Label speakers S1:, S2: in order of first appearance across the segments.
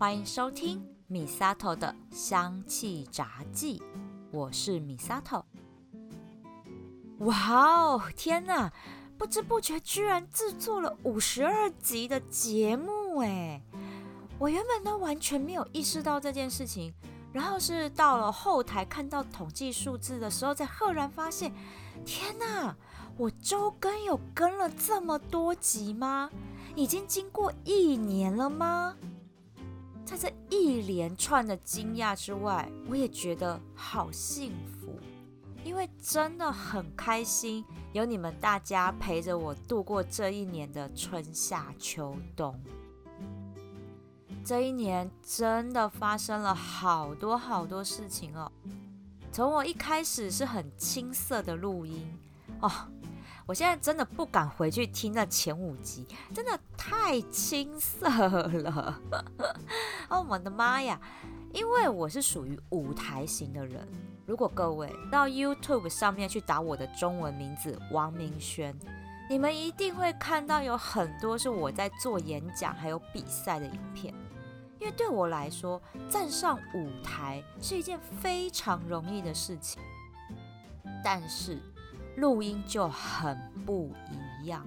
S1: 欢迎收听米萨头的香气杂记，我是米萨头。哇哦，天哪！不知不觉居然制作了五十二集的节目哎！我原本都完全没有意识到这件事情，然后是到了后台看到统计数字的时候，才赫然发现，天哪！我周更有更了这么多集吗？已经经过一年了吗？在这一连串的惊讶之外，我也觉得好幸福，因为真的很开心有你们大家陪着我度过这一年的春夏秋冬。这一年真的发生了好多好多事情哦。从我一开始是很青涩的录音哦。我现在真的不敢回去听那前五集，真的太青涩了。哦，我的妈呀！因为我是属于舞台型的人。如果各位到 YouTube 上面去打我的中文名字王明轩，你们一定会看到有很多是我在做演讲还有比赛的影片。因为对我来说，站上舞台是一件非常容易的事情，但是。录音就很不一样，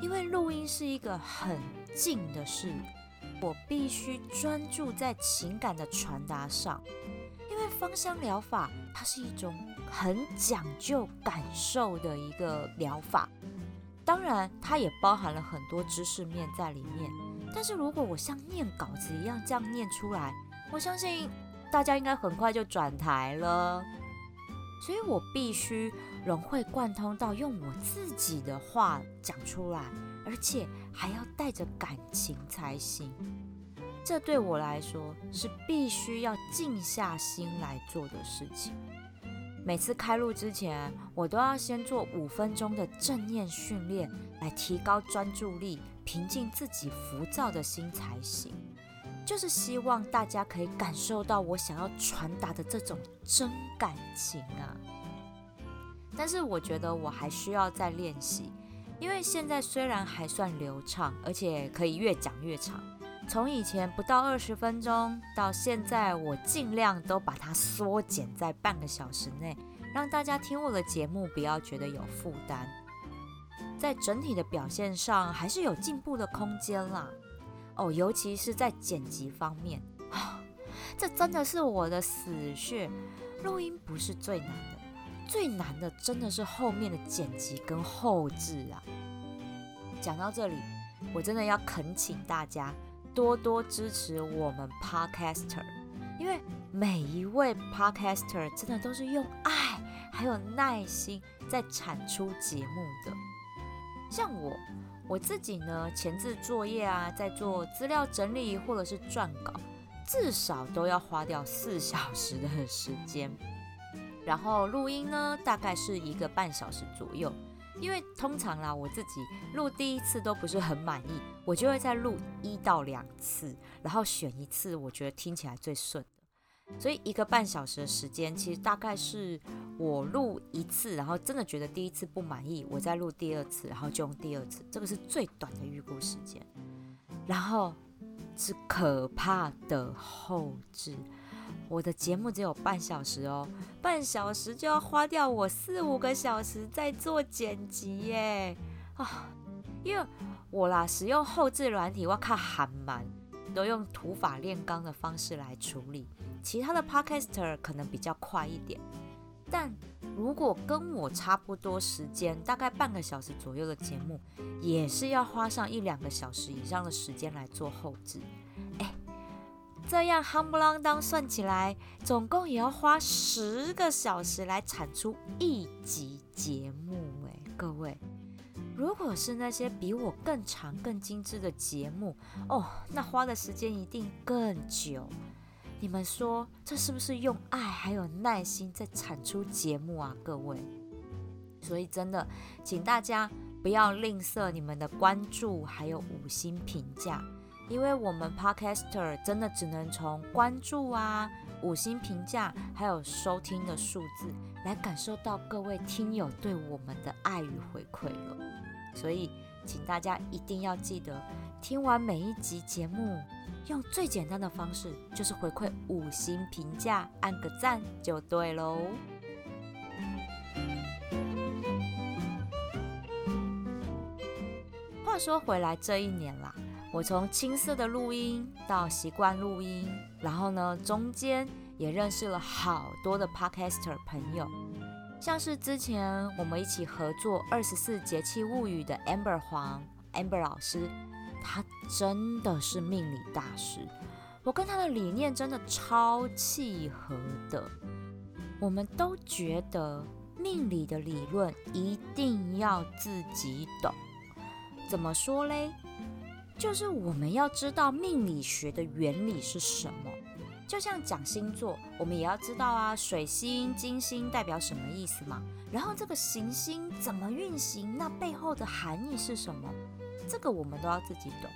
S1: 因为录音是一个很静的事，我必须专注在情感的传达上。因为芳香疗法它是一种很讲究感受的一个疗法，当然它也包含了很多知识面在里面。但是如果我像念稿子一样这样念出来，我相信大家应该很快就转台了。所以我必须融会贯通到用我自己的话讲出来，而且还要带着感情才行。这对我来说是必须要静下心来做的事情。每次开录之前，我都要先做五分钟的正念训练，来提高专注力，平静自己浮躁的心才行。就是希望大家可以感受到我想要传达的这种真感情啊！但是我觉得我还需要再练习，因为现在虽然还算流畅，而且可以越讲越长，从以前不到二十分钟，到现在我尽量都把它缩减在半个小时内，让大家听我的节目不要觉得有负担。在整体的表现上，还是有进步的空间啦。哦，尤其是在剪辑方面啊，这真的是我的死穴。录音不是最难的，最难的真的是后面的剪辑跟后置啊。讲到这里，我真的要恳请大家多多支持我们 Podcaster，因为每一位 Podcaster 真的都是用爱还有耐心在产出节目的，像我。我自己呢，前置作业啊，在做资料整理或者是撰稿，至少都要花掉四小时的时间。然后录音呢，大概是一个半小时左右。因为通常啦，我自己录第一次都不是很满意，我就会再录一到两次，然后选一次我觉得听起来最顺。所以一个半小时的时间，其实大概是。我录一次，然后真的觉得第一次不满意，我再录第二次，然后就用第二次，这个是最短的预估时间。然后是可怕的后置，我的节目只有半小时哦，半小时就要花掉我四五个小时在做剪辑耶啊！因为我啦使用后置软体，我靠很慢，都用土法炼钢的方式来处理，其他的 podcaster 可能比较快一点。但如果跟我差不多时间，大概半个小时左右的节目，也是要花上一两个小时以上的时间来做后置。哎，这样夯不啷当算起来，总共也要花十个小时来产出一集节目。哎，各位，如果是那些比我更长、更精致的节目，哦，那花的时间一定更久。你们说这是不是用爱还有耐心在产出节目啊，各位？所以真的，请大家不要吝啬你们的关注还有五星评价，因为我们 Podcaster 真的只能从关注啊、五星评价还有收听的数字来感受到各位听友对我们的爱与回馈了。所以请大家一定要记得，听完每一集节目，用最简单的方式，就是回馈五星评价，按个赞就对喽。话说回来，这一年啦，我从青涩的录音到习惯录音，然后呢，中间也认识了好多的 podcaster 朋友。像是之前我们一起合作《二十四节气物语》的 Amber 黄 Amber 老师，他真的是命理大师，我跟他的理念真的超契合的。我们都觉得命理的理论一定要自己懂。怎么说嘞？就是我们要知道命理学的原理是什么。就像讲星座，我们也要知道啊，水星、金星代表什么意思嘛？然后这个行星怎么运行，那背后的含义是什么？这个我们都要自己懂。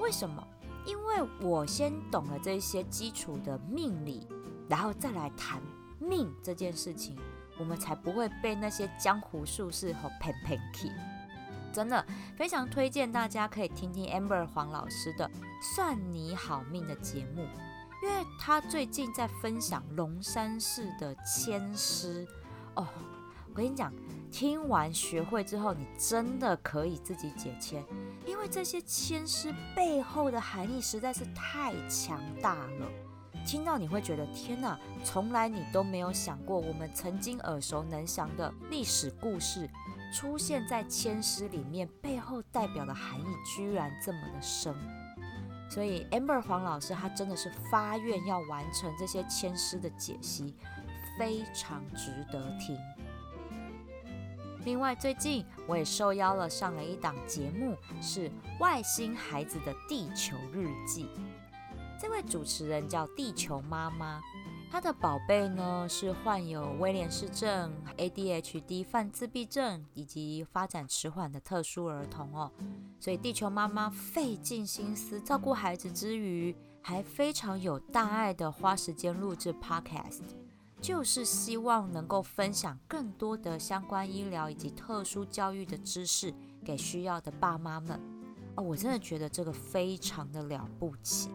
S1: 为什么？因为我先懂了这些基础的命理，然后再来谈命这件事情，我们才不会被那些江湖术士和骗骗去。真的非常推荐大家可以听听 Amber 黄老师的《算你好命》的节目。因为他最近在分享龙山寺的签诗哦，我跟你讲，听完学会之后，你真的可以自己解签，因为这些签诗背后的含义实在是太强大了。听到你会觉得天哪，从来你都没有想过，我们曾经耳熟能详的历史故事，出现在签诗里面，背后代表的含义居然这么的深。所以，amber 黄老师他真的是发愿要完成这些千诗的解析，非常值得听。另外，最近我也受邀了上了一档节目，是《外星孩子的地球日记》。这位主持人叫地球妈妈。他的宝贝呢是患有威廉氏症、ADHD 泛自闭症以及发展迟缓的特殊儿童哦，所以地球妈妈费尽心思照顾孩子之余，还非常有大爱的花时间录制 Podcast，就是希望能够分享更多的相关医疗以及特殊教育的知识给需要的爸妈们。哦，我真的觉得这个非常的了不起。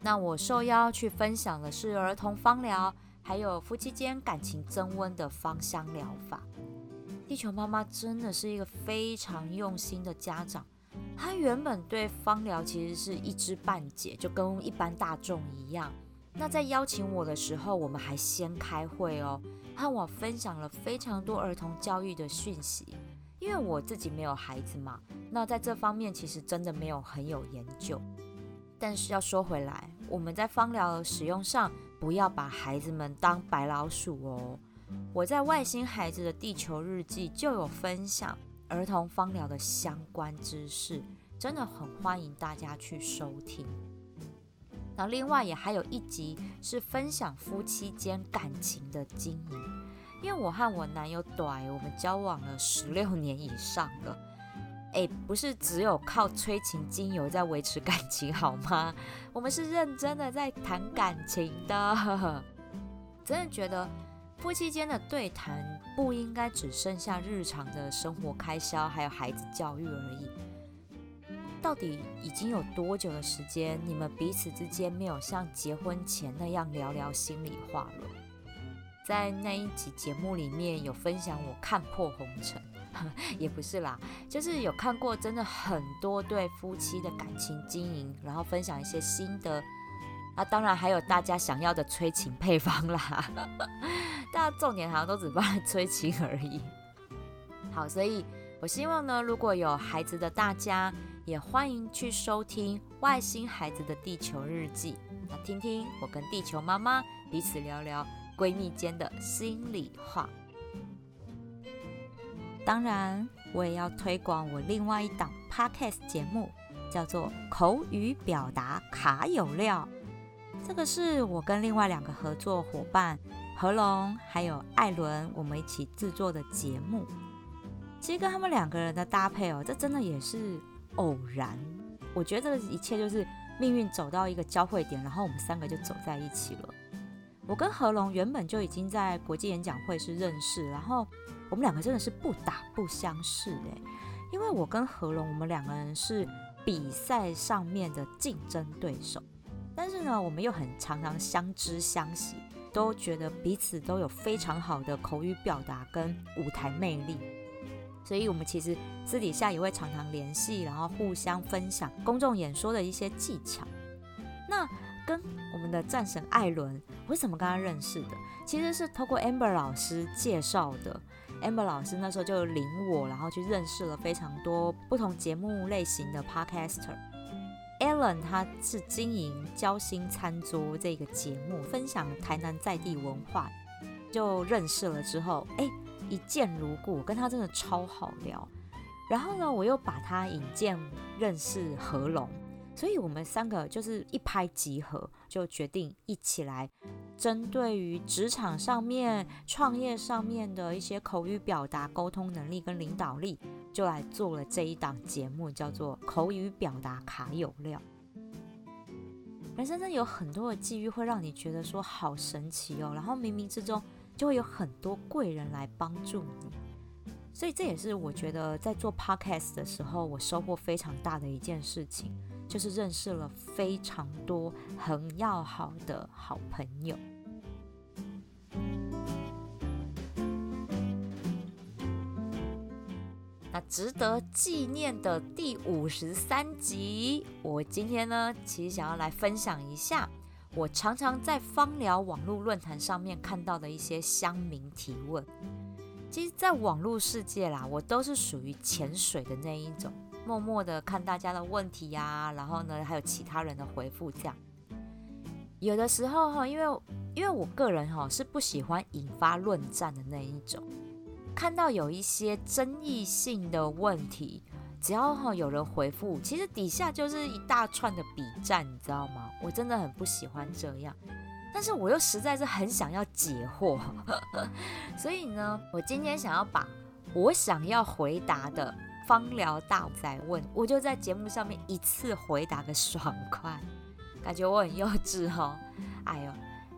S1: 那我受邀去分享的是儿童芳疗，还有夫妻间感情增温的芳香疗法。地球妈妈真的是一个非常用心的家长，她原本对芳疗其实是一知半解，就跟一般大众一样。那在邀请我的时候，我们还先开会哦，和我分享了非常多儿童教育的讯息。因为我自己没有孩子嘛，那在这方面其实真的没有很有研究。但是要说回来，我们在芳疗的使用上不要把孩子们当白老鼠哦。我在外星孩子的地球日记就有分享儿童芳疗的相关知识，真的很欢迎大家去收听。那另外也还有一集是分享夫妻间感情的经营，因为我和我男友短，我们交往了十六年以上了。哎，不是只有靠催情精油在维持感情 好吗？我们是认真的在谈感情的。真的觉得夫妻间的对谈不应该只剩下日常的生活开销，还有孩子教育而已。到底已经有多久的时间，你们彼此之间没有像结婚前那样聊聊心里话了？在那一集节目里面有分享我看破红尘。也不是啦，就是有看过真的很多对夫妻的感情经营，然后分享一些心得。那当然还有大家想要的催情配方啦。大家重点好像都只放在催情而已。好，所以我希望呢，如果有孩子的大家，也欢迎去收听《外星孩子的地球日记》，那听听我跟地球妈妈彼此聊聊闺蜜间的心里话。当然，我也要推广我另外一档 podcast 节目，叫做《口语表达卡有料》。这个是我跟另外两个合作伙伴何龙还有艾伦，我们一起制作的节目。其实跟他们两个人的搭配哦，这真的也是偶然。我觉得这一切就是命运走到一个交汇点，然后我们三个就走在一起了。我跟何龙原本就已经在国际演讲会是认识，然后。我们两个真的是不打不相识哎，因为我跟何龙，我们两个人是比赛上面的竞争对手，但是呢，我们又很常常相知相惜，都觉得彼此都有非常好的口语表达跟舞台魅力，所以我们其实私底下也会常常联系，然后互相分享公众演说的一些技巧。那跟我们的战神艾伦，我是怎么跟他认识的？其实是透过 Amber 老师介绍的。Amber 老师那时候就领我，然后去认识了非常多不同节目类型的 Podcaster。Alan 他是经营交心餐桌这个节目，分享台南在地文化，就认识了之后，哎，一见如故，跟他真的超好聊。然后呢，我又把他引荐认识何龙。所以，我们三个就是一拍即合，就决定一起来针对于职场上面、创业上面的一些口语表达、沟通能力跟领导力，就来做了这一档节目，叫做《口语表达卡有料》。人生真的有很多的际遇，会让你觉得说好神奇哦，然后冥冥之中就会有很多贵人来帮助你。所以，这也是我觉得在做 podcast 的时候，我收获非常大的一件事情。就是认识了非常多很要好的好朋友。那值得纪念的第五十三集，我今天呢，其实想要来分享一下，我常常在芳疗网络论坛上面看到的一些乡民提问。其实，在网络世界啦，我都是属于潜水的那一种。默默的看大家的问题呀，然后呢，还有其他人的回复，这样。有的时候哈，因为因为我个人哈是不喜欢引发论战的那一种，看到有一些争议性的问题，只要哈有人回复，其实底下就是一大串的比战，你知道吗？我真的很不喜欢这样，但是我又实在是很想要解惑，所以呢，我今天想要把我想要回答的。芳疗大仔问，我就在节目上面一次回答个爽快，感觉我很幼稚哈，哎呦！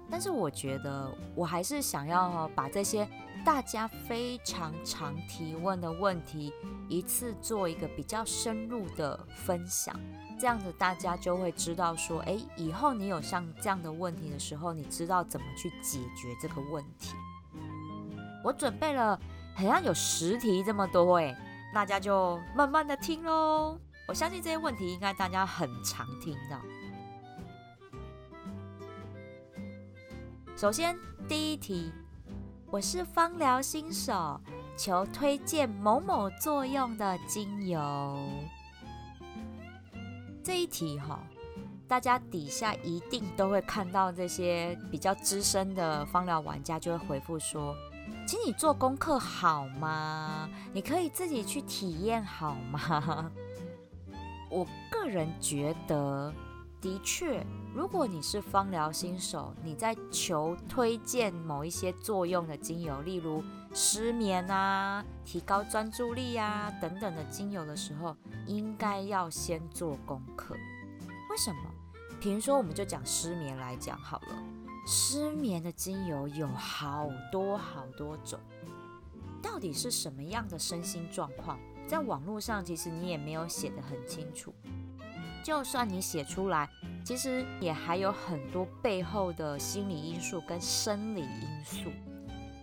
S1: 但是我觉得我还是想要把这些大家非常常提问的问题，一次做一个比较深入的分享，这样子大家就会知道说，哎，以后你有像这样的问题的时候，你知道怎么去解决这个问题。我准备了好像有十题这么多哎。大家就慢慢的听喽，我相信这些问题应该大家很常听到。首先第一题，我是芳疗新手，求推荐某某作用的精油。这一题哈，大家底下一定都会看到这些比较资深的芳疗玩家就会回复说。请你做功课好吗？你可以自己去体验好吗？我个人觉得，的确，如果你是芳疗新手，你在求推荐某一些作用的精油，例如失眠啊、提高专注力啊等等的精油的时候，应该要先做功课。为什么？比如说，我们就讲失眠来讲好了。失眠的精油有好多好多种，到底是什么样的身心状况？在网络上其实你也没有写得很清楚。就算你写出来，其实也还有很多背后的心理因素跟生理因素，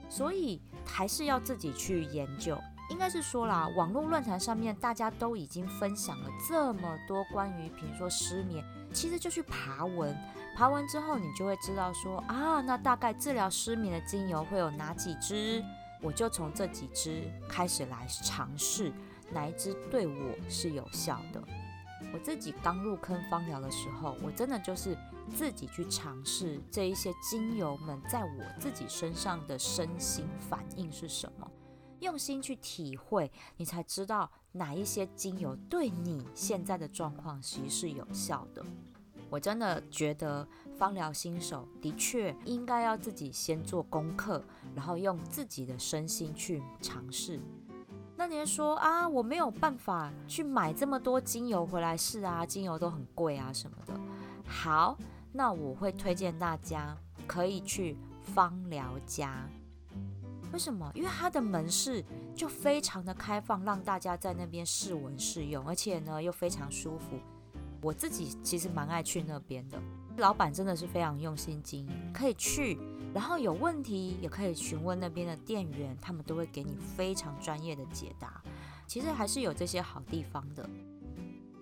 S1: 所以还是要自己去研究。应该是说啦，网络论坛上面大家都已经分享了这么多关于，比如说失眠，其实就去爬文。爬完之后，你就会知道说啊，那大概治疗失眠的精油会有哪几支？我就从这几支开始来尝试，哪一支对我是有效的。我自己刚入坑芳疗的时候，我真的就是自己去尝试这一些精油们在我自己身上的身心反应是什么，用心去体会，你才知道哪一些精油对你现在的状况其实是有效的。我真的觉得芳疗新手的确应该要自己先做功课，然后用自己的身心去尝试。那你说啊，我没有办法去买这么多精油回来试啊，精油都很贵啊什么的。好，那我会推荐大家可以去芳疗家。为什么？因为它的门市就非常的开放，让大家在那边试闻试用，而且呢又非常舒服。我自己其实蛮爱去那边的，老板真的是非常用心经营，可以去，然后有问题也可以询问那边的店员，他们都会给你非常专业的解答。其实还是有这些好地方的，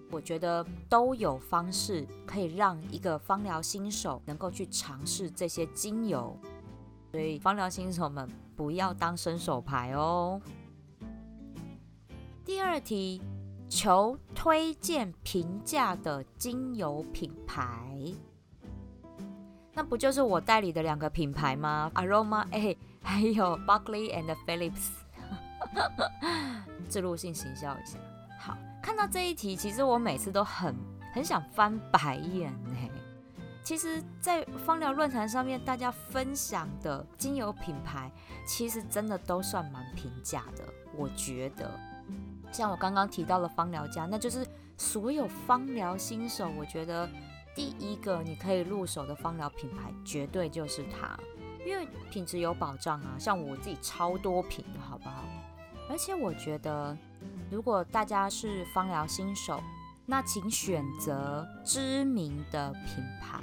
S1: 我觉得都有方式可以让一个芳疗新手能够去尝试这些精油，所以芳疗新手们不要当伸手牌哦。第二题。求推荐平价的精油品牌，那不就是我代理的两个品牌吗？Aroma A 还有 Buckley and Phillips，自录性行销一下。好，看到这一题，其实我每次都很很想翻白眼呢。其实，在芳疗论坛上面，大家分享的精油品牌，其实真的都算蛮平价的，我觉得。像我刚刚提到的芳疗家，那就是所有芳疗新手，我觉得第一个你可以入手的芳疗品牌，绝对就是它，因为品质有保障啊。像我自己超多瓶好不好？而且我觉得，如果大家是芳疗新手，那请选择知名的品牌，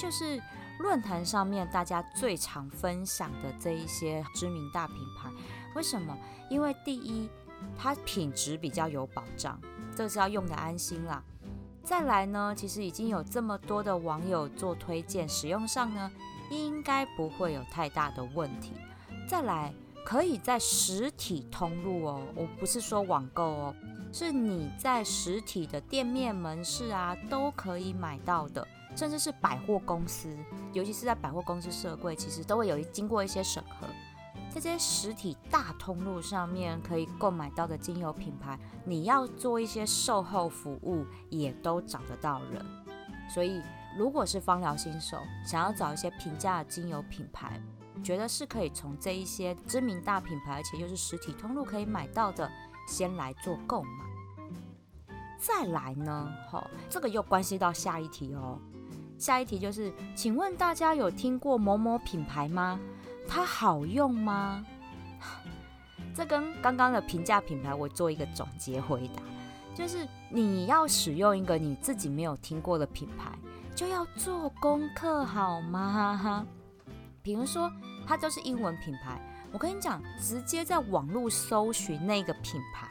S1: 就是论坛上面大家最常分享的这一些知名大品牌。为什么？因为第一。它品质比较有保障，这是要用的安心啦。再来呢，其实已经有这么多的网友做推荐，使用上呢应该不会有太大的问题。再来，可以在实体通路哦，我不是说网购哦，是你在实体的店面门市啊都可以买到的，甚至是百货公司，尤其是在百货公司设柜，其实都会有经过一些审核。在这些实体大通路上面可以购买到的精油品牌，你要做一些售后服务，也都找得到人。所以，如果是芳疗新手，想要找一些平价的精油品牌，觉得是可以从这一些知名大品牌，而且又是实体通路可以买到的，先来做购买。再来呢，好，这个又关系到下一题哦。下一题就是，请问大家有听过某某品牌吗？它好用吗？这跟刚刚的平价品牌，我做一个总结回答，就是你要使用一个你自己没有听过的品牌，就要做功课好吗？比如说，它就是英文品牌，我跟你讲，直接在网络搜寻那个品牌。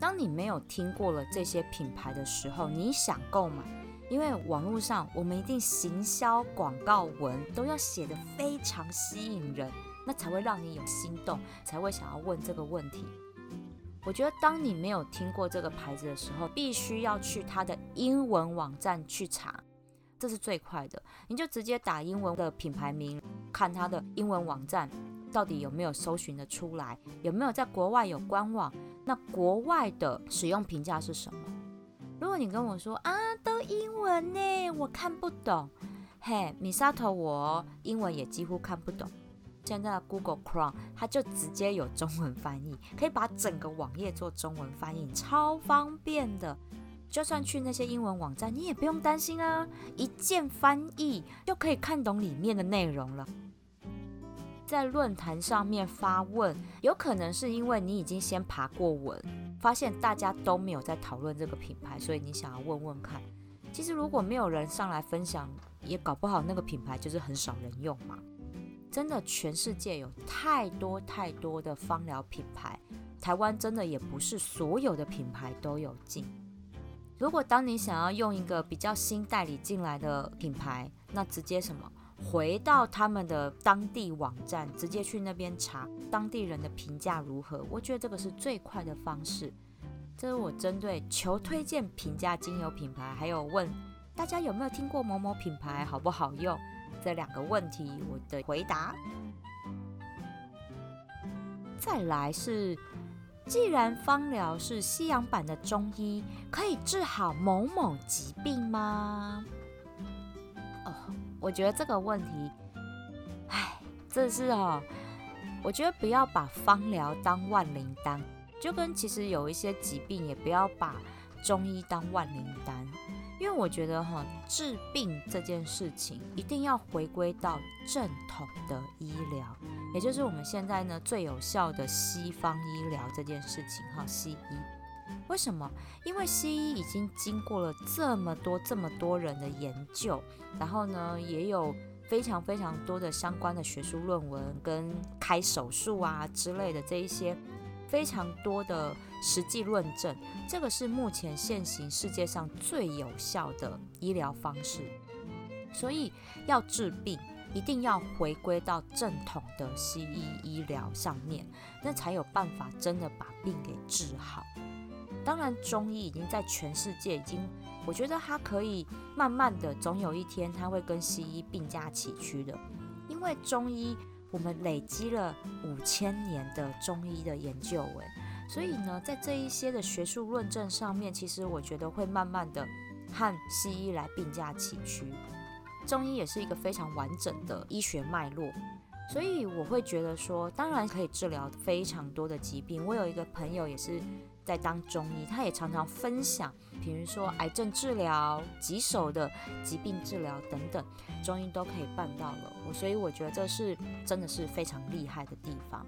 S1: 当你没有听过了这些品牌的时候，你想购买。因为网络上，我们一定行销广告文都要写的非常吸引人，那才会让你有心动，才会想要问这个问题。我觉得，当你没有听过这个牌子的时候，必须要去它的英文网站去查，这是最快的。你就直接打英文的品牌名，看它的英文网站到底有没有搜寻的出来，有没有在国外有官网，那国外的使用评价是什么？如果你跟我说啊，都英文呢，我看不懂。嘿，米沙头，我英文也几乎看不懂。现在的 Google Chrome 它就直接有中文翻译，可以把整个网页做中文翻译，超方便的。就算去那些英文网站，你也不用担心啊，一键翻译就可以看懂里面的内容了。在论坛上面发问，有可能是因为你已经先爬过文，发现大家都没有在讨论这个品牌，所以你想要问问看。其实如果没有人上来分享，也搞不好那个品牌就是很少人用嘛。真的，全世界有太多太多的芳疗品牌，台湾真的也不是所有的品牌都有进。如果当你想要用一个比较新代理进来的品牌，那直接什么？回到他们的当地网站，直接去那边查当地人的评价如何。我觉得这个是最快的方式。这是我针对求推荐评价精油品牌，还有问大家有没有听过某某品牌好不好用这两个问题，我的回答。再来是，既然芳疗是西洋版的中医，可以治好某某疾病吗？我觉得这个问题，唉，这是哦，我觉得不要把芳疗当万灵丹，就跟其实有一些疾病也不要把中医当万灵丹，因为我觉得哈，治病这件事情一定要回归到正统的医疗，也就是我们现在呢最有效的西方医疗这件事情哈，西医。为什么？因为西医已经经过了这么多这么多人的研究，然后呢也有非常非常多的相关的学术论文跟开手术啊之类的这一些。非常多的实际论证，这个是目前现行世界上最有效的医疗方式。所以要治病，一定要回归到正统的西医医疗上面，那才有办法真的把病给治好。当然，中医已经在全世界已经，我觉得它可以慢慢的，总有一天它会跟西医并驾齐驱的，因为中医。我们累积了五千年的中医的研究，诶，所以呢，在这一些的学术论证上面，其实我觉得会慢慢的和西医来并驾齐驱。中医也是一个非常完整的医学脉络，所以我会觉得说，当然可以治疗非常多的疾病。我有一个朋友也是。在当中医，他也常常分享，比如说癌症治疗、棘手的疾病治疗等等，中医都可以办到了。我所以我觉得这是真的是非常厉害的地方。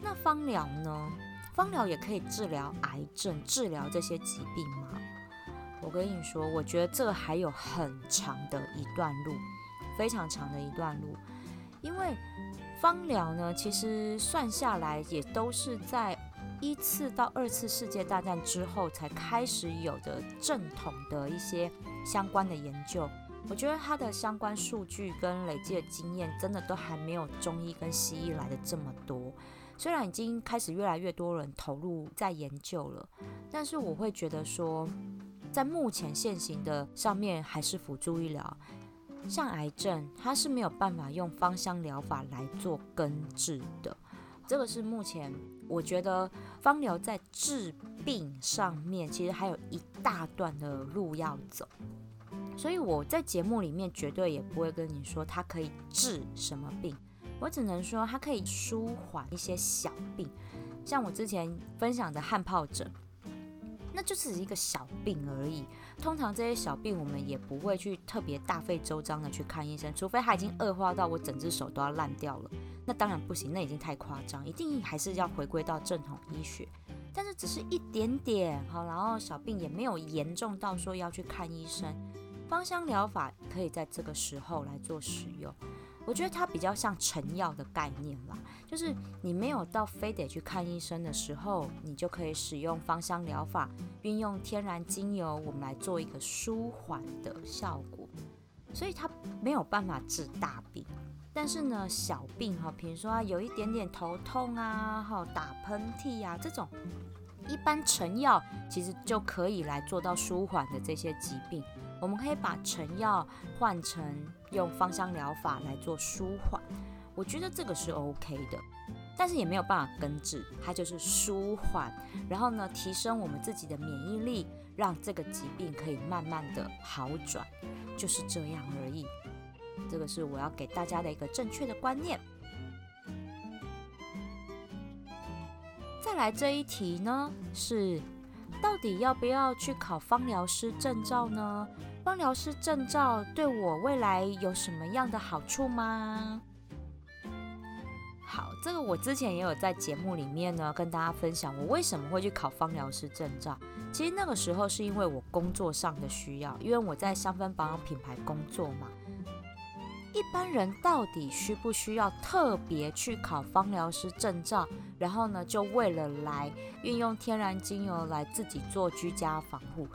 S1: 那芳疗呢？芳疗也可以治疗癌症、治疗这些疾病吗？我跟你说，我觉得这还有很长的一段路，非常长的一段路。因为芳疗呢，其实算下来也都是在。一次到二次世界大战之后，才开始有的正统的一些相关的研究。我觉得它的相关数据跟累积的经验，真的都还没有中医跟西医来的这么多。虽然已经开始越来越多人投入在研究了，但是我会觉得说，在目前现行的上面还是辅助医疗。像癌症，它是没有办法用芳香疗法来做根治的。这个是目前我觉得芳疗在治病上面，其实还有一大段的路要走。所以我在节目里面绝对也不会跟你说它可以治什么病，我只能说它可以舒缓一些小病，像我之前分享的汗疱疹，那就是一个小病而已。通常这些小病我们也不会去特别大费周章的去看医生，除非它已经恶化到我整只手都要烂掉了。那当然不行，那已经太夸张，一定还是要回归到正统医学。但是只是一点点好，然后小病也没有严重到说要去看医生，芳香疗法可以在这个时候来做使用。我觉得它比较像成药的概念啦，就是你没有到非得去看医生的时候，你就可以使用芳香疗法，运用天然精油，我们来做一个舒缓的效果。所以它没有办法治大病。但是呢，小病哈，比如说有一点点头痛啊，哈，打喷嚏啊，这种一般成药其实就可以来做到舒缓的这些疾病。我们可以把成药换成用芳香疗法来做舒缓，我觉得这个是 OK 的。但是也没有办法根治，它就是舒缓，然后呢，提升我们自己的免疫力，让这个疾病可以慢慢的好转，就是这样而已。这个是我要给大家的一个正确的观念。再来这一题呢，是到底要不要去考芳疗师证照呢？芳疗师证照对我未来有什么样的好处吗？好，这个我之前也有在节目里面呢跟大家分享，我为什么会去考芳疗师证照。其实那个时候是因为我工作上的需要，因为我在香氛保养品牌工作嘛。一般人到底需不需要特别去考芳疗师证照？然后呢，就为了来运用天然精油来自己做居家防护？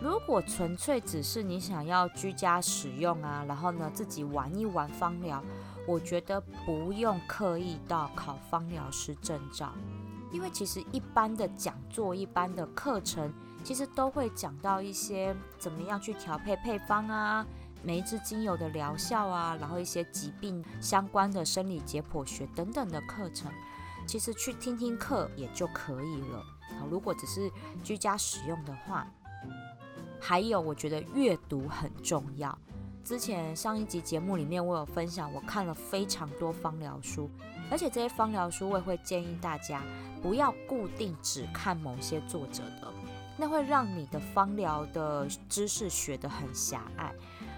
S1: 如果纯粹只是你想要居家使用啊，然后呢自己玩一玩芳疗，我觉得不用刻意到考芳疗师证照，因为其实一般的讲座、一般的课程，其实都会讲到一些怎么样去调配配方啊。每一支精油的疗效啊，然后一些疾病相关的生理解剖学等等的课程，其实去听听课也就可以了。好，如果只是居家使用的话，还有我觉得阅读很重要。之前上一集节目里面我有分享，我看了非常多芳疗书，而且这些芳疗书我也会建议大家不要固定只看某些作者的，那会让你的芳疗的知识学得很狭隘。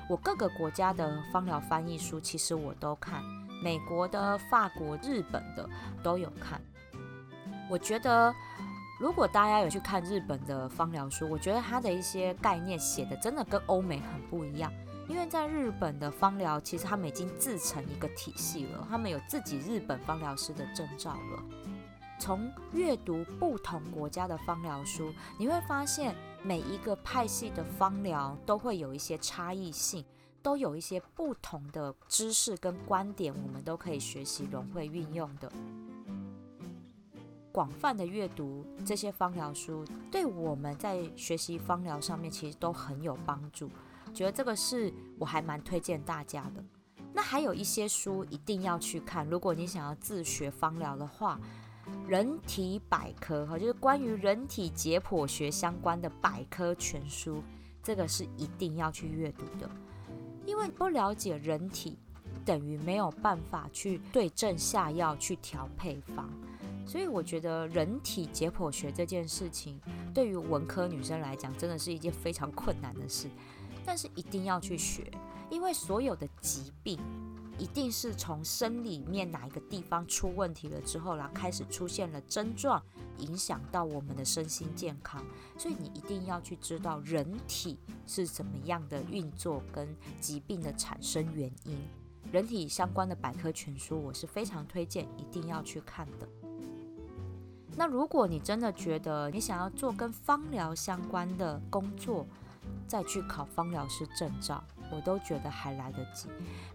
S1: 我各个国家的芳疗翻译书，其实我都看，美国的、法国、日本的都有看。我觉得，如果大家有去看日本的芳疗书，我觉得它的一些概念写的真的跟欧美很不一样。因为在日本的芳疗，其实他们已经自成一个体系了，他们有自己日本芳疗师的证照了。从阅读不同国家的芳疗书，你会发现每一个派系的芳疗都会有一些差异性，都有一些不同的知识跟观点，我们都可以学习融会运用的。广泛的阅读这些芳疗书，对我们在学习芳疗上面其实都很有帮助。觉得这个是我还蛮推荐大家的。那还有一些书一定要去看，如果你想要自学芳疗的话。人体百科哈，就是关于人体解剖学相关的百科全书，这个是一定要去阅读的。因为不了解人体，等于没有办法去对症下药、去调配方。所以我觉得人体解剖学这件事情，对于文科女生来讲，真的是一件非常困难的事。但是一定要去学，因为所有的疾病。一定是从生理面哪一个地方出问题了之后，然后开始出现了症状，影响到我们的身心健康。所以你一定要去知道人体是怎么样的运作跟疾病的产生原因。人体相关的百科全书，我是非常推荐一定要去看的。那如果你真的觉得你想要做跟芳疗相关的工作，再去考芳疗师证照。我都觉得还来得及。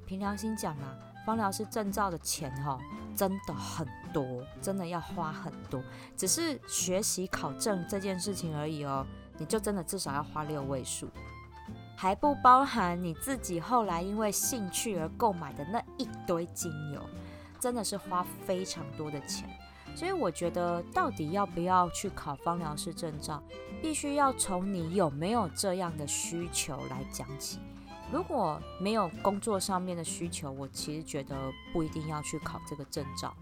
S1: 凭良心讲啊，芳疗师证照的钱哈，真的很多，真的要花很多。只是学习考证这件事情而已哦，你就真的至少要花六位数，还不包含你自己后来因为兴趣而购买的那一堆精油，真的是花非常多的钱。所以我觉得，到底要不要去考芳疗师证照，必须要从你有没有这样的需求来讲起。如果没有工作上面的需求，我其实觉得不一定要去考这个证照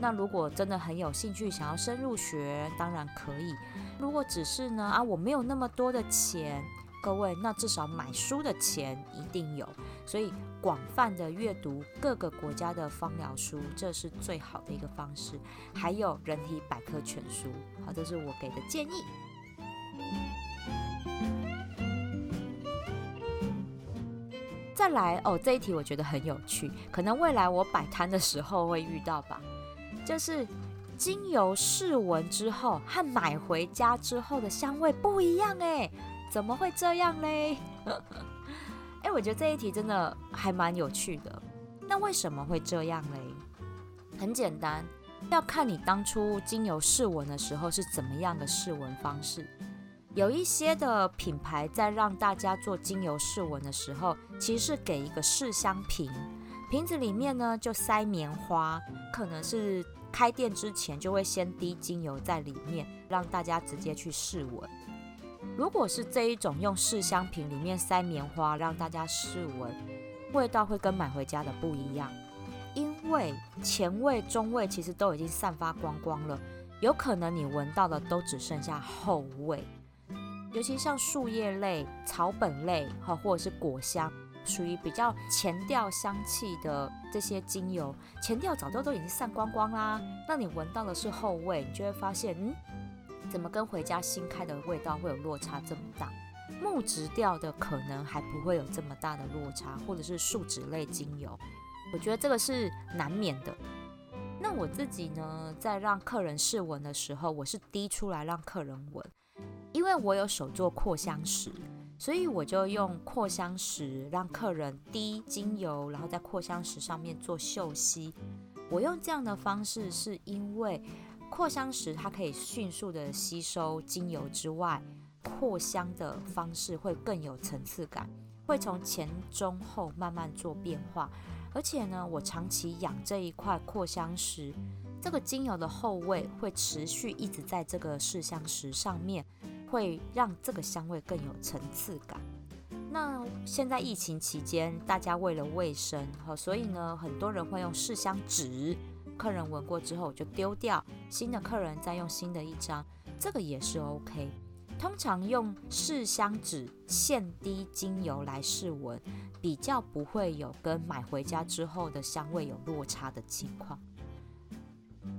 S1: 那如果真的很有兴趣，想要深入学，当然可以。如果只是呢啊，我没有那么多的钱，各位，那至少买书的钱一定有。所以广泛的阅读各个国家的芳疗书，这是最好的一个方式。还有人体百科全书，好，这是我给的建议。再来哦，这一题我觉得很有趣，可能未来我摆摊的时候会遇到吧。就是精油试闻之后和买回家之后的香味不一样哎，怎么会这样嘞？哎，我觉得这一题真的还蛮有趣的。那为什么会这样嘞？很简单，要看你当初精油试闻的时候是怎么样的试闻方式。有一些的品牌在让大家做精油试闻的时候，其实是给一个试香瓶，瓶子里面呢就塞棉花，可能是开店之前就会先滴精油在里面，让大家直接去试闻。如果是这一种用试香瓶里面塞棉花让大家试闻，味道会跟买回家的不一样，因为前味、中味其实都已经散发光光了，有可能你闻到的都只剩下后味。尤其像树叶类、草本类，哈，或者是果香，属于比较前调香气的这些精油，前调早就都已经散光光啦。那你闻到的是后味，你就会发现，嗯，怎么跟回家新开的味道会有落差这么大？木质调的可能还不会有这么大的落差，或者是树脂类精油，我觉得这个是难免的。那我自己呢，在让客人试闻的时候，我是滴出来让客人闻。因为我有手做扩香石，所以我就用扩香石让客人滴精油，然后在扩香石上面做嗅吸。我用这样的方式，是因为扩香石它可以迅速的吸收精油之外，扩香的方式会更有层次感，会从前中后慢慢做变化。而且呢，我长期养这一块扩香石，这个精油的后味会持续一直在这个试香石上面。会让这个香味更有层次感。那现在疫情期间，大家为了卫生，哈，所以呢，很多人会用试香纸，客人闻过之后就丢掉，新的客人再用新的一张，这个也是 OK。通常用试香纸现滴精油来试闻，比较不会有跟买回家之后的香味有落差的情况。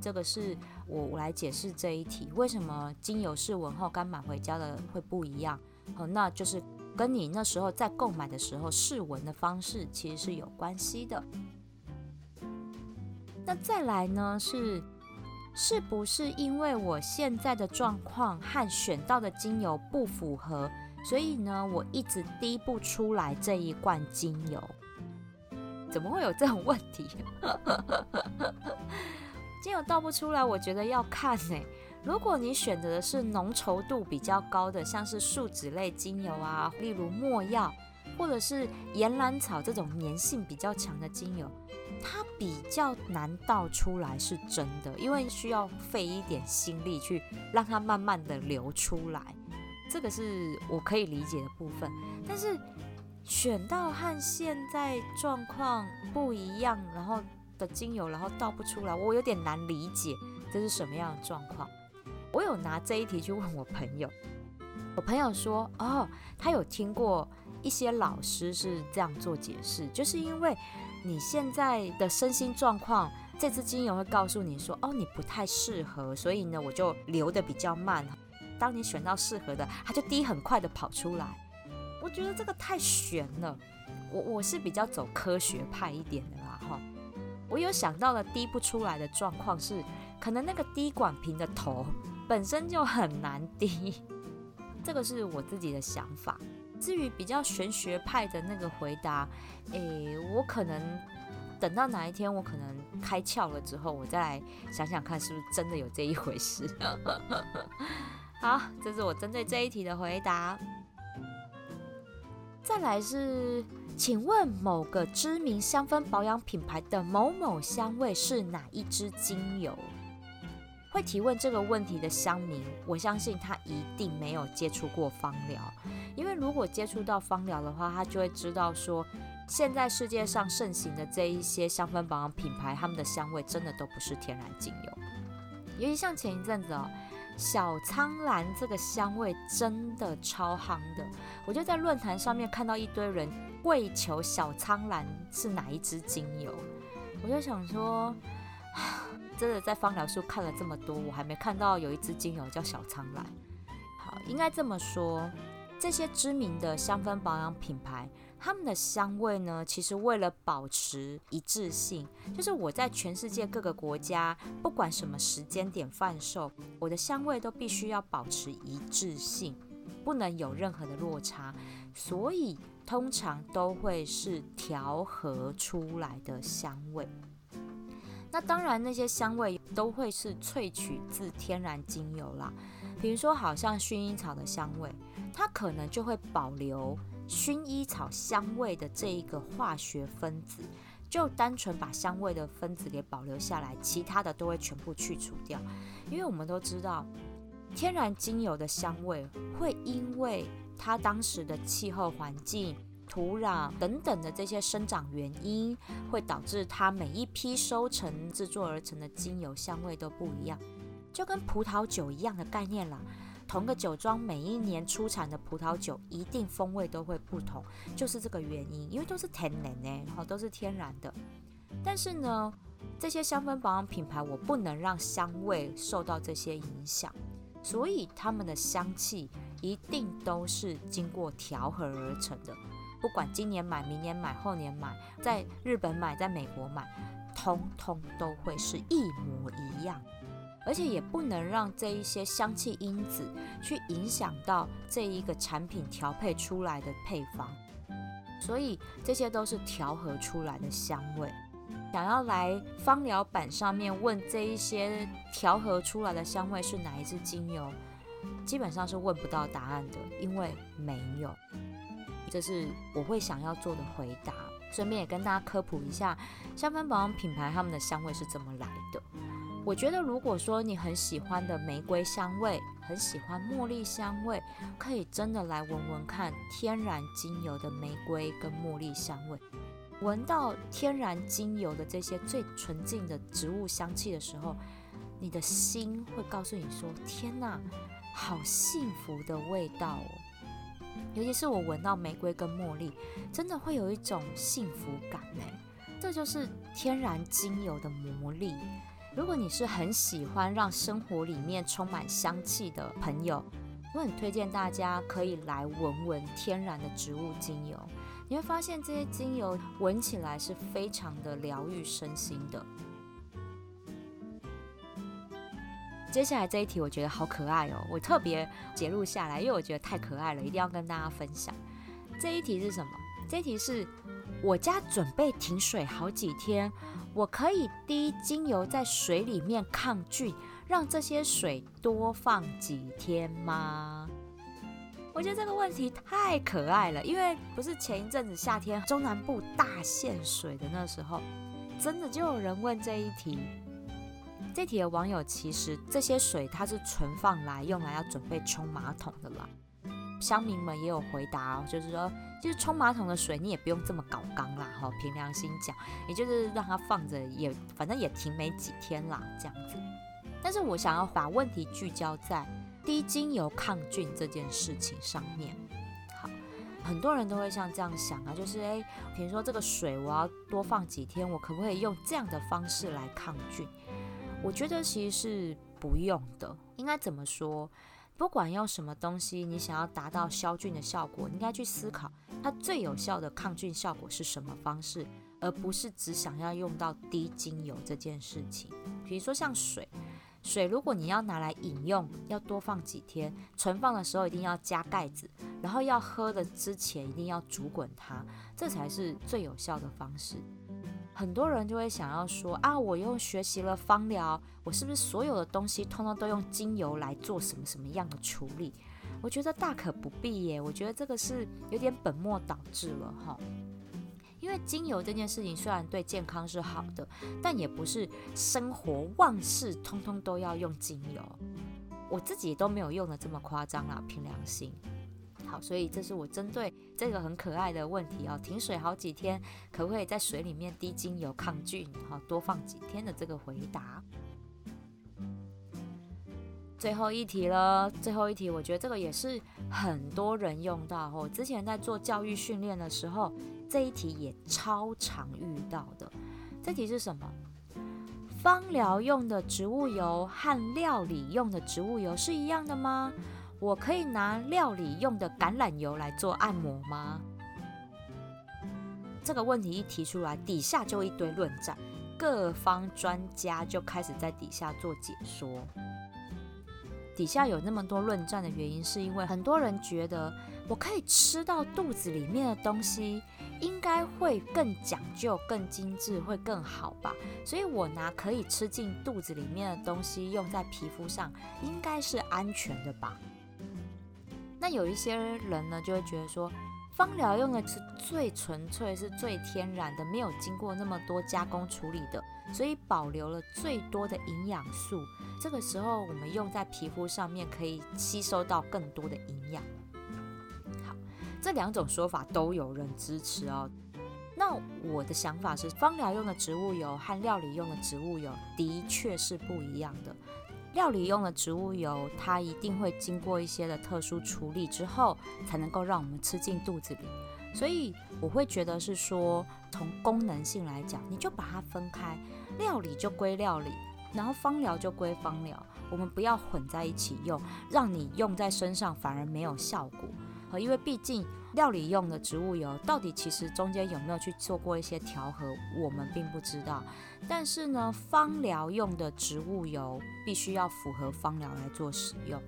S1: 这个是我我来解释这一题，为什么精油试闻后跟买回家的会不一样？哦，那就是跟你那时候在购买的时候试闻的方式其实是有关系的。那再来呢是。是不是因为我现在的状况和选到的精油不符合，所以呢，我一直滴不出来这一罐精油？怎么会有这种问题？精油倒不出来，我觉得要看呢。如果你选择的是浓稠度比较高的，像是树脂类精油啊，例如没药，或者是岩兰草这种粘性比较强的精油。它比较难倒出来是真的，因为需要费一点心力去让它慢慢的流出来，这个是我可以理解的部分。但是选到和现在状况不一样，然后的精油，然后倒不出来，我有点难理解这是什么样的状况。我有拿这一题去问我朋友，我朋友说，哦，他有听过一些老师是这样做解释，就是因为。你现在的身心状况，这支精油会告诉你说，哦，你不太适合，所以呢，我就流的比较慢。当你选到适合的，它就滴很快的跑出来。我觉得这个太悬了，我我是比较走科学派一点的啦，哈。我有想到了滴不出来的状况是，可能那个滴管瓶的头本身就很难滴，这个是我自己的想法。至于比较玄学派的那个回答，诶，我可能等到哪一天我可能开窍了之后，我再来想想看是不是真的有这一回事。好，这是我针对这一题的回答。再来是，请问某个知名香氛保养品牌的某某香味是哪一支精油？会提问这个问题的乡民，我相信他一定没有接触过芳疗。因为如果接触到芳疗的话，他就会知道说，现在世界上盛行的这一些香氛保养品牌，他们的香味真的都不是天然精油。尤其像前一阵子哦，小苍兰这个香味真的超夯的，我就在论坛上面看到一堆人跪求小苍兰是哪一支精油，我就想说，真的在芳疗书看了这么多，我还没看到有一支精油叫小苍兰。好，应该这么说。这些知名的香氛保养品牌，他们的香味呢，其实为了保持一致性，就是我在全世界各个国家，不管什么时间点贩售，我的香味都必须要保持一致性，不能有任何的落差，所以通常都会是调和出来的香味。那当然，那些香味都会是萃取自天然精油啦，比如说好像薰衣草的香味。它可能就会保留薰衣草香味的这一个化学分子，就单纯把香味的分子给保留下来，其他的都会全部去除掉。因为我们都知道，天然精油的香味会因为它当时的气候环境、土壤等等的这些生长原因，会导致它每一批收成制作而成的精油香味都不一样，就跟葡萄酒一样的概念啦。同个酒庄每一年出产的葡萄酒一定风味都会不同，就是这个原因，因为都是天然呢，好都是天然的。但是呢，这些香氛保养品牌我不能让香味受到这些影响，所以他们的香气一定都是经过调和而成的。不管今年买、明年买、后年买，在日本买、在美国买，通通都会是一模一样。而且也不能让这一些香气因子去影响到这一个产品调配出来的配方，所以这些都是调和出来的香味。想要来芳疗板上面问这一些调和出来的香味是哪一支精油，基本上是问不到答案的，因为没有。这是我会想要做的回答。顺便也跟大家科普一下，香氛保养品牌他们的香味是怎么来的。我觉得，如果说你很喜欢的玫瑰香味，很喜欢茉莉香味，可以真的来闻闻看天然精油的玫瑰跟茉莉香味。闻到天然精油的这些最纯净的植物香气的时候，你的心会告诉你说：“天哪，好幸福的味道哦。尤其是我闻到玫瑰跟茉莉，真的会有一种幸福感呢。这就是天然精油的魔力。如果你是很喜欢让生活里面充满香气的朋友，我很推荐大家可以来闻闻天然的植物精油。你会发现这些精油闻起来是非常的疗愈身心的。接下来这一题我觉得好可爱哦，我特别截录下来，因为我觉得太可爱了，一定要跟大家分享。这一题是什么？这一题是我家准备停水好几天，我可以滴精油在水里面抗菌，让这些水多放几天吗？我觉得这个问题太可爱了，因为不是前一阵子夏天中南部大限水的那时候，真的就有人问这一题。这题的网友其实这些水它是存放来用来要准备冲马桶的啦。乡民们也有回答哦，就是说，就是冲马桶的水你也不用这么搞缸啦，哈，凭良心讲，也就是让它放着也反正也停没几天啦，这样子。但是我想要把问题聚焦在滴精油抗菌这件事情上面。好，很多人都会像这样想啊，就是诶，比如说这个水我要多放几天，我可不可以用这样的方式来抗菌？我觉得其实是不用的。应该怎么说？不管用什么东西，你想要达到消菌的效果，应该去思考它最有效的抗菌效果是什么方式，而不是只想要用到滴精油这件事情。比如说像水，水如果你要拿来饮用，要多放几天，存放的时候一定要加盖子，然后要喝的之前一定要煮滚它，这才是最有效的方式。很多人就会想要说啊，我又学习了芳疗，我是不是所有的东西通通都用精油来做什么什么样的处理？我觉得大可不必耶，我觉得这个是有点本末倒置了哈。因为精油这件事情虽然对健康是好的，但也不是生活万事通通都要用精油。我自己都没有用的这么夸张啦，凭良心。好，所以这是我针对这个很可爱的问题哦，停水好几天，可不可以在水里面滴精油抗菌？好，多放几天的这个回答。最后一题了，最后一题，我觉得这个也是很多人用到。我之前在做教育训练的时候，这一题也超常遇到的。这题是什么？芳疗用的植物油和料理用的植物油是一样的吗？我可以拿料理用的橄榄油来做按摩吗？这个问题一提出来，底下就一堆论战，各方专家就开始在底下做解说。底下有那么多论战的原因，是因为很多人觉得我可以吃到肚子里面的东西，应该会更讲究、更精致，会更好吧？所以我拿可以吃进肚子里面的东西用在皮肤上，应该是安全的吧？那有一些人呢，就会觉得说，芳疗用的是最纯粹、是最天然的，没有经过那么多加工处理的，所以保留了最多的营养素。这个时候我们用在皮肤上面，可以吸收到更多的营养。好，这两种说法都有人支持哦。那我的想法是，芳疗用的植物油和料理用的植物油的确是不一样的。料理用的植物油，它一定会经过一些的特殊处理之后，才能够让我们吃进肚子里。所以我会觉得是说，从功能性来讲，你就把它分开，料理就归料理，然后芳疗就归芳疗，我们不要混在一起用，让你用在身上反而没有效果。因为毕竟料理用的植物油到底其实中间有没有去做过一些调和，我们并不知道。但是呢，芳疗用的植物油必须要符合芳疗来做使用，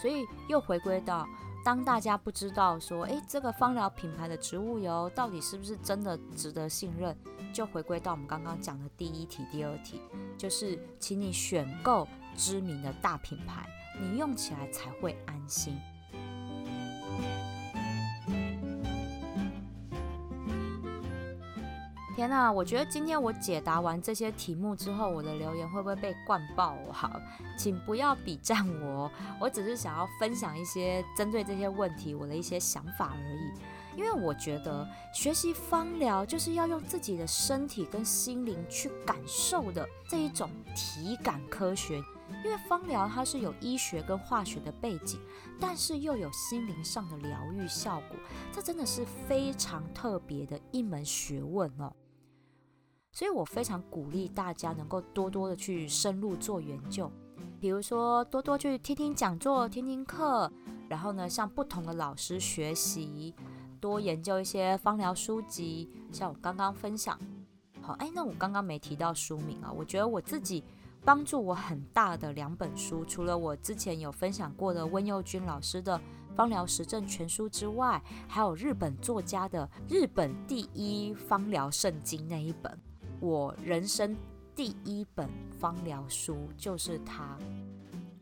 S1: 所以又回归到当大家不知道说，诶，这个芳疗品牌的植物油到底是不是真的值得信任，就回归到我们刚刚讲的第一题、第二题，就是请你选购知名的大品牌，你用起来才会安心。天呐，我觉得今天我解答完这些题目之后，我的留言会不会被灌爆？好，请不要比赞我，我只是想要分享一些针对这些问题我的一些想法而已。因为我觉得学习芳疗就是要用自己的身体跟心灵去感受的这一种体感科学，因为芳疗它是有医学跟化学的背景，但是又有心灵上的疗愈效果，这真的是非常特别的一门学问哦。所以我非常鼓励大家能够多多的去深入做研究，比如说多多去听听讲座、听听课，然后呢向不同的老师学习，多研究一些芳疗书籍，像我刚刚分享。好，哎，那我刚刚没提到书名啊。我觉得我自己帮助我很大的两本书，除了我之前有分享过的温佑君老师的《芳疗实证全书》之外，还有日本作家的《日本第一芳疗圣经》那一本，我人生第一本芳疗书就是它。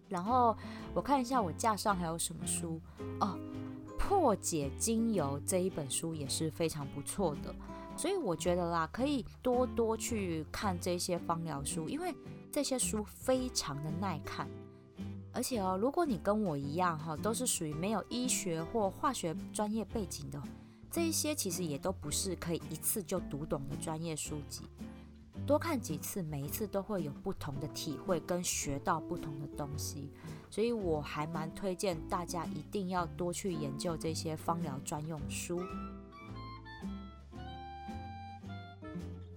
S1: 然后我看一下我架上还有什么书哦，《破解精油》这一本书也是非常不错的。所以我觉得啦，可以多多去看这些芳疗书，因为这些书非常的耐看。而且哦，如果你跟我一样哈，都是属于没有医学或化学专业背景的，这一些其实也都不是可以一次就读懂的专业书籍。多看几次，每一次都会有不同的体会跟学到不同的东西。所以我还蛮推荐大家一定要多去研究这些芳疗专用书。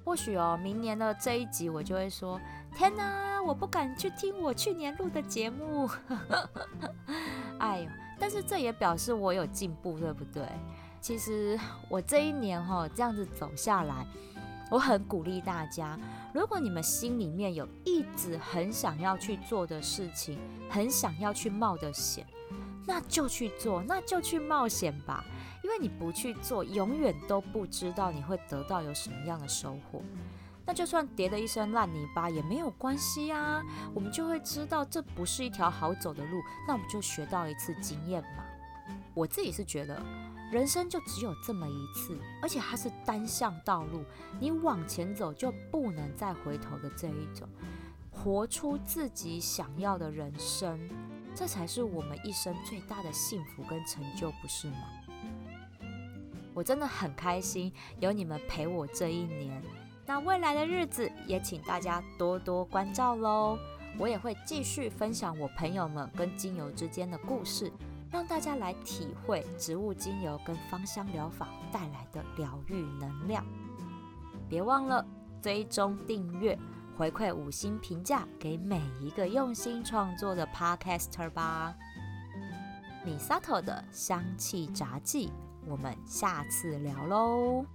S1: 或许哦，明年的这一集我就会说：天哪，我不敢去听我去年录的节目。哎呦，但是这也表示我有进步，对不对？其实我这一年哈这样子走下来，我很鼓励大家，如果你们心里面有一直很想要去做的事情，很想要去冒的险，那就去做，那就去冒险吧。因为你不去做，永远都不知道你会得到有什么样的收获。那就算跌了一身烂泥巴也没有关系啊，我们就会知道这不是一条好走的路，那我们就学到一次经验嘛。我自己是觉得，人生就只有这么一次，而且它是单向道路，你往前走就不能再回头的这一种，活出自己想要的人生，这才是我们一生最大的幸福跟成就，不是吗？我真的很开心有你们陪我这一年，那未来的日子也请大家多多关照喽。我也会继续分享我朋友们跟精油之间的故事，让大家来体会植物精油跟芳香疗法带来的疗愈能量。别忘了追踪订阅、回馈五星评价给每一个用心创作的 Podcaster 吧。米萨特的香气杂技。我们下次聊喽。